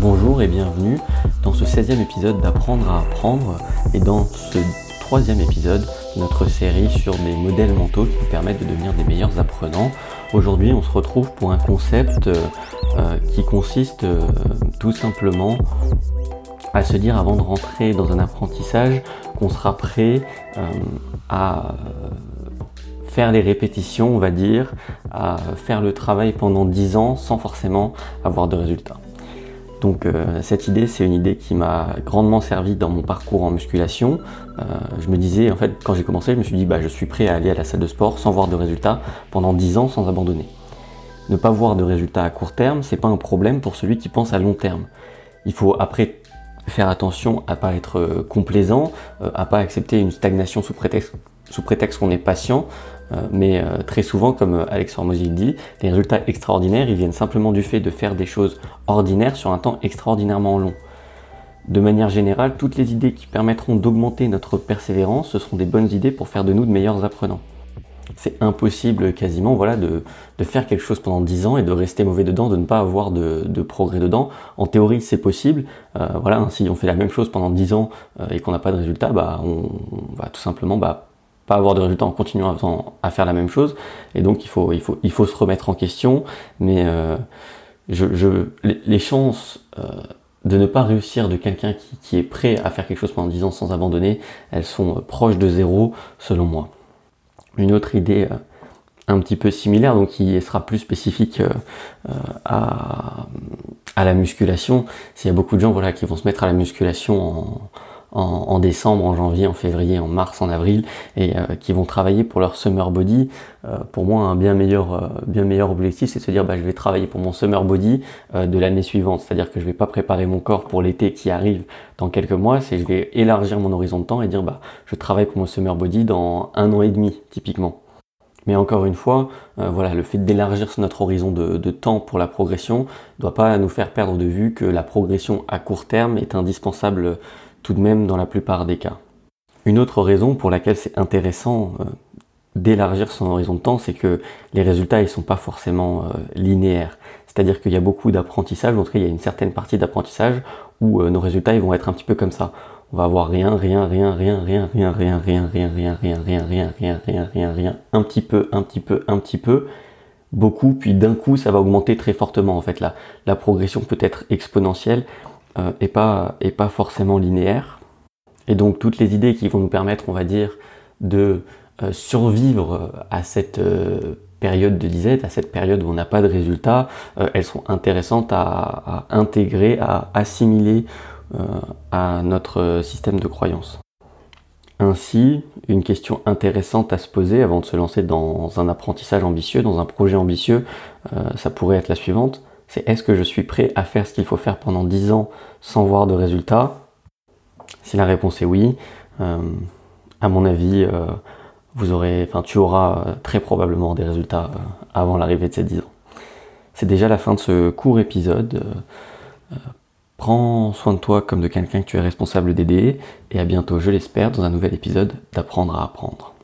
Bonjour et bienvenue dans ce 16e épisode d'Apprendre à apprendre et dans ce troisième épisode de notre série sur des modèles mentaux qui nous permettent de devenir des meilleurs apprenants. Aujourd'hui on se retrouve pour un concept euh, euh, qui consiste euh, tout simplement à se dire avant de rentrer dans un apprentissage qu'on sera prêt à faire les répétitions, on va dire, à faire le travail pendant 10 ans sans forcément avoir de résultats. Donc euh, cette idée, c'est une idée qui m'a grandement servi dans mon parcours en musculation. Euh, je me disais, en fait, quand j'ai commencé, je me suis dit, bah, je suis prêt à aller à la salle de sport sans voir de résultats pendant 10 ans sans abandonner. Ne pas voir de résultats à court terme, c'est pas un problème pour celui qui pense à long terme. Il faut après faire attention à pas être euh, complaisant, à pas accepter une stagnation sous prétexte, qu'on est patient, mais euh, très souvent, comme euh, Alex Hormozy dit, les résultats extraordinaires, ils viennent simplement du fait de faire des choses ordinaires sur un temps extraordinairement long. De manière générale, toutes les idées qui permettront d'augmenter notre persévérance, ce seront des bonnes idées pour faire de nous de meilleurs apprenants. C'est impossible quasiment voilà, de, faire quelque chose pendant 10 ans et de rester mauvais dedans, de ne pas avoir de, progrès dedans. En théorie, c'est possible. voilà, hein, si on fait la même chose pendant 10 ans et qu'on n'a pas de résultat, bah, on, va tout simplement bah, pas avoir de résultats en continuant à, faire la même chose. Et donc il faut, il faut, il faut se remettre en question. Mais euh, je, les chances euh, de ne pas réussir de quelqu'un qui, est prêt à faire quelque chose pendant 10 ans sans abandonner, elles sont proches de zéro selon moi. Une autre idée euh, un petit peu similaire, donc qui sera plus spécifique à, à la musculation, s'il y a beaucoup de gens voilà, qui vont se mettre à la musculation en, en, décembre, en janvier, en février, en mars, en avril, et euh, qui vont travailler pour leur summer body. Euh, pour moi, un bien meilleur, euh, bien meilleur objectif, c'est de se dire, bah, je vais travailler pour mon summer body de l'année suivante. C'est-à-dire que je vais pas préparer mon corps pour l'été qui arrive dans quelques mois, c'est je vais élargir mon horizon de temps et dire, bah, je travaille pour mon summer body dans un an et demi, typiquement. Mais encore une fois, voilà, le fait d'élargir notre horizon de, temps pour la progression ne doit pas nous faire perdre de vue que la progression à court terme est indispensable tout de même dans la plupart des cas. Une autre raison pour laquelle c'est intéressant euh, d'élargir son horizon de temps, c'est que les résultats ils sont pas forcément euh, linéaires. C'est-à-dire qu'il y a beaucoup d'apprentissage, en tout cas il y a une certaine partie d'apprentissage où euh, nos résultats ils vont être un petit peu comme ça. On va avoir rien, rien, rien, rien, rien, rien, rien, rien, rien, rien, rien, rien, rien, rien, rien, rien, rien, un petit peu, un petit peu, un petit peu, beaucoup, puis d'un coup ça va augmenter très fortement en fait. La, la progression peut être exponentielle euh, et, pas, et pas forcément linéaire. Et donc toutes les idées qui vont nous permettre, on va dire, de euh, survivre à cette euh, période de disette, à cette période où on n'a pas de résultats, elles sont intéressantes à, à intégrer, à assimiler à notre système de croyance. Ainsi, une question intéressante à se poser avant de se lancer dans un apprentissage ambitieux, dans un projet ambitieux, ça pourrait être la suivante c'est est-ce que je suis prêt à faire ce qu'il faut faire pendant 10 ans sans voir de résultats? Si la réponse est oui, euh, à mon avis, euh, vous aurez, tu auras euh, très probablement des résultats avant l'arrivée de ces 10 ans. C'est déjà la fin de ce court épisode. prends soin de toi comme de quelqu'un que tu es responsable d'aider et à bientôt, je l'espère, dans un nouvel épisode d'apprendre à apprendre.